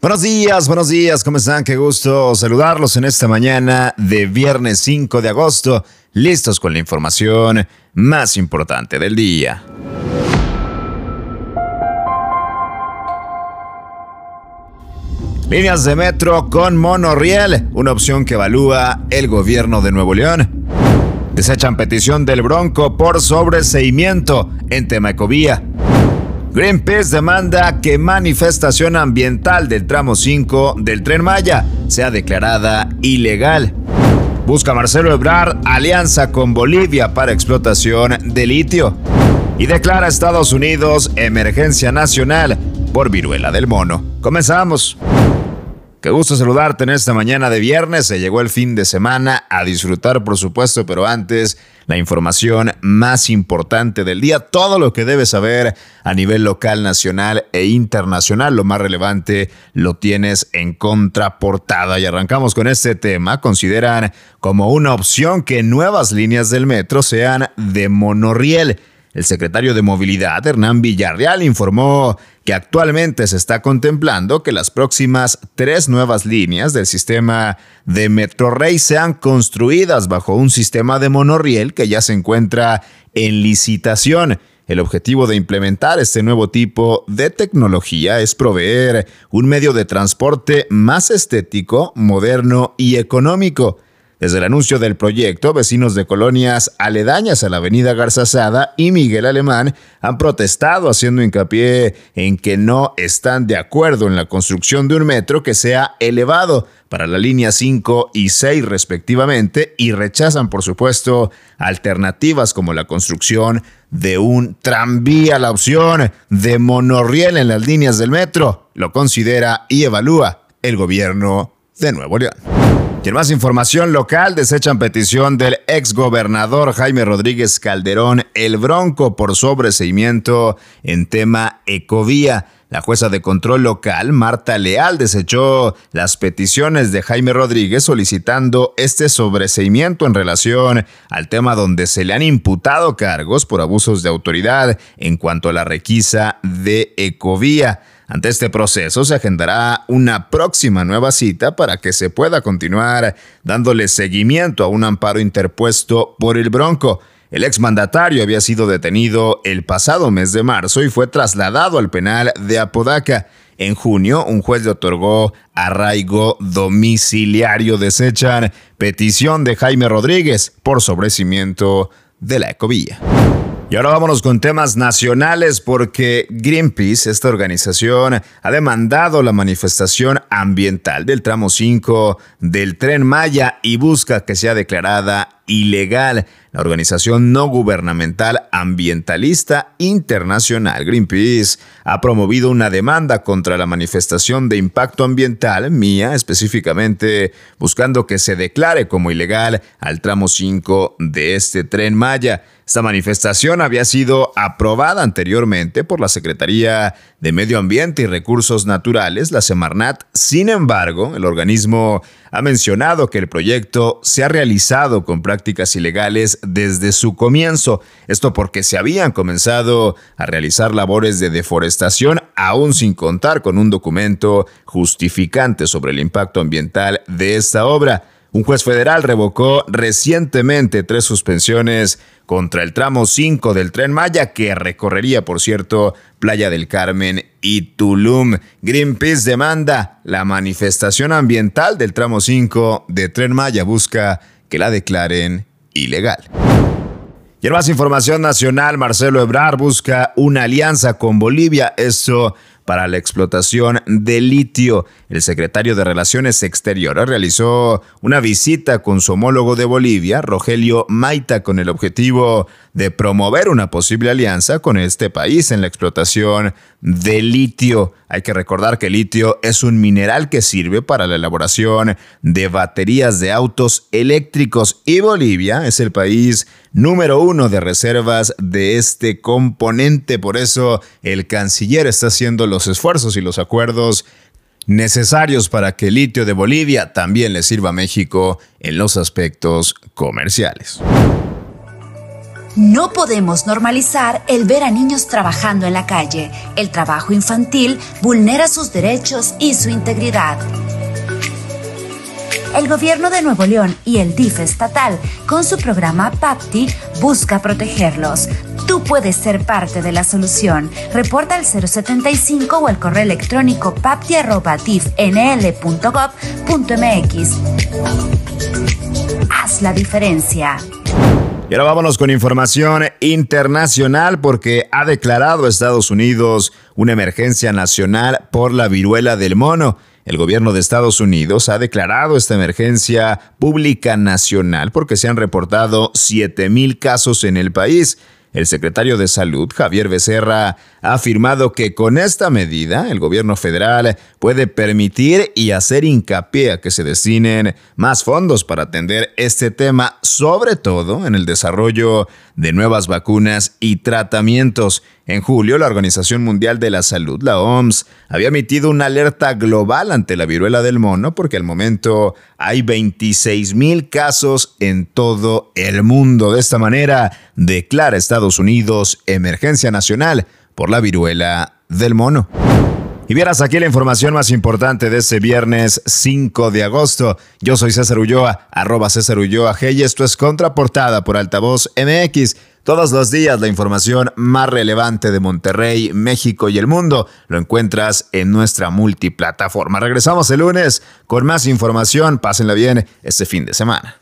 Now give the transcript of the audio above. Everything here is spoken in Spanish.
Buenos días, buenos días, ¿cómo están? Qué gusto saludarlos en esta mañana de viernes 5 de agosto, listos con la información más importante del día. Líneas de metro con monorriel, una opción que evalúa el gobierno de Nuevo León. Desechan petición del Bronco por sobreseimiento en tema ecovía. Greenpeace demanda que manifestación ambiental del tramo 5 del tren Maya sea declarada ilegal. Busca Marcelo Ebrard alianza con Bolivia para explotación de litio. Y declara a Estados Unidos emergencia nacional por viruela del mono. Comenzamos. Qué gusto saludarte en esta mañana de viernes. Se llegó el fin de semana a disfrutar, por supuesto, pero antes la información más importante del día, todo lo que debes saber a nivel local, nacional e internacional. Lo más relevante lo tienes en contraportada. Y arrancamos con este tema. Consideran como una opción que nuevas líneas del metro sean de monorriel. El secretario de Movilidad, Hernán Villarreal, informó que actualmente se está contemplando que las próximas tres nuevas líneas del sistema de Metrorrey sean construidas bajo un sistema de monorriel que ya se encuentra en licitación. El objetivo de implementar este nuevo tipo de tecnología es proveer un medio de transporte más estético, moderno y económico. Desde el anuncio del proyecto, vecinos de colonias aledañas a la avenida Garzazada y Miguel Alemán han protestado haciendo hincapié en que no están de acuerdo en la construcción de un metro que sea elevado para la línea 5 y 6 respectivamente y rechazan por supuesto alternativas como la construcción de un tranvía, la opción de monorriel en las líneas del metro. Lo considera y evalúa el gobierno de Nuevo León. Y más información local, desechan petición del exgobernador Jaime Rodríguez Calderón El Bronco por sobreseimiento en tema Ecovía. La jueza de control local, Marta Leal, desechó las peticiones de Jaime Rodríguez solicitando este sobreseimiento en relación al tema donde se le han imputado cargos por abusos de autoridad en cuanto a la requisa de Ecovía. Ante este proceso se agendará una próxima nueva cita para que se pueda continuar dándole seguimiento a un amparo interpuesto por el Bronco. El exmandatario había sido detenido el pasado mes de marzo y fue trasladado al penal de Apodaca. En junio, un juez le otorgó arraigo domiciliario. Desechan petición de Jaime Rodríguez por sobrecimiento de la ecovía. Y ahora vámonos con temas nacionales porque Greenpeace, esta organización, ha demandado la manifestación ambiental del tramo 5 del tren Maya y busca que sea declarada ilegal. La organización no gubernamental ambientalista internacional Greenpeace ha promovido una demanda contra la manifestación de impacto ambiental, MIA específicamente, buscando que se declare como ilegal al tramo 5 de este tren Maya. Esta manifestación había sido aprobada anteriormente por la Secretaría de Medio Ambiente y Recursos Naturales, la Semarnat. Sin embargo, el organismo ha mencionado que el proyecto se ha realizado con prácticas ilegales desde su comienzo. Esto porque se habían comenzado a realizar labores de deforestación aún sin contar con un documento justificante sobre el impacto ambiental de esta obra. Un juez federal revocó recientemente tres suspensiones contra el tramo 5 del tren Maya que recorrería, por cierto, Playa del Carmen y Tulum. Greenpeace demanda la manifestación ambiental del tramo 5 de tren Maya busca que la declaren ilegal. Y en más información nacional, Marcelo Ebrard busca una alianza con Bolivia. Esto para la explotación de litio. El secretario de Relaciones Exteriores realizó una visita con su homólogo de Bolivia, Rogelio Maita, con el objetivo de promover una posible alianza con este país en la explotación de litio. Hay que recordar que el litio es un mineral que sirve para la elaboración de baterías de autos eléctricos y Bolivia es el país número uno de reservas de este componente. Por eso el canciller está haciendo los esfuerzos y los acuerdos necesarios para que el litio de Bolivia también le sirva a México en los aspectos comerciales. No podemos normalizar el ver a niños trabajando en la calle. El trabajo infantil vulnera sus derechos y su integridad. El gobierno de Nuevo León y el DIF estatal, con su programa PAPTI, busca protegerlos. Tú puedes ser parte de la solución. Reporta al 075 o al correo electrónico papti.difnl.gov.mx. Haz la diferencia. Y ahora vámonos con información internacional porque ha declarado Estados Unidos una emergencia nacional por la viruela del mono. El gobierno de Estados Unidos ha declarado esta emergencia pública nacional porque se han reportado 7.000 casos en el país. El secretario de Salud, Javier Becerra, ha afirmado que con esta medida el gobierno federal puede permitir y hacer hincapié a que se destinen más fondos para atender este tema, sobre todo en el desarrollo de nuevas vacunas y tratamientos. En julio, la Organización Mundial de la Salud, la OMS, había emitido una alerta global ante la viruela del mono porque al momento hay 26 mil casos en todo el mundo. De esta manera, declara Estados Unidos emergencia nacional por la viruela del mono. Y vieras aquí la información más importante de este viernes 5 de agosto. Yo soy César Ulloa, arroba César Ulloa G y esto es Contraportada por Altavoz MX. Todos los días la información más relevante de Monterrey, México y el mundo lo encuentras en nuestra multiplataforma. Regresamos el lunes con más información. Pásenla bien este fin de semana.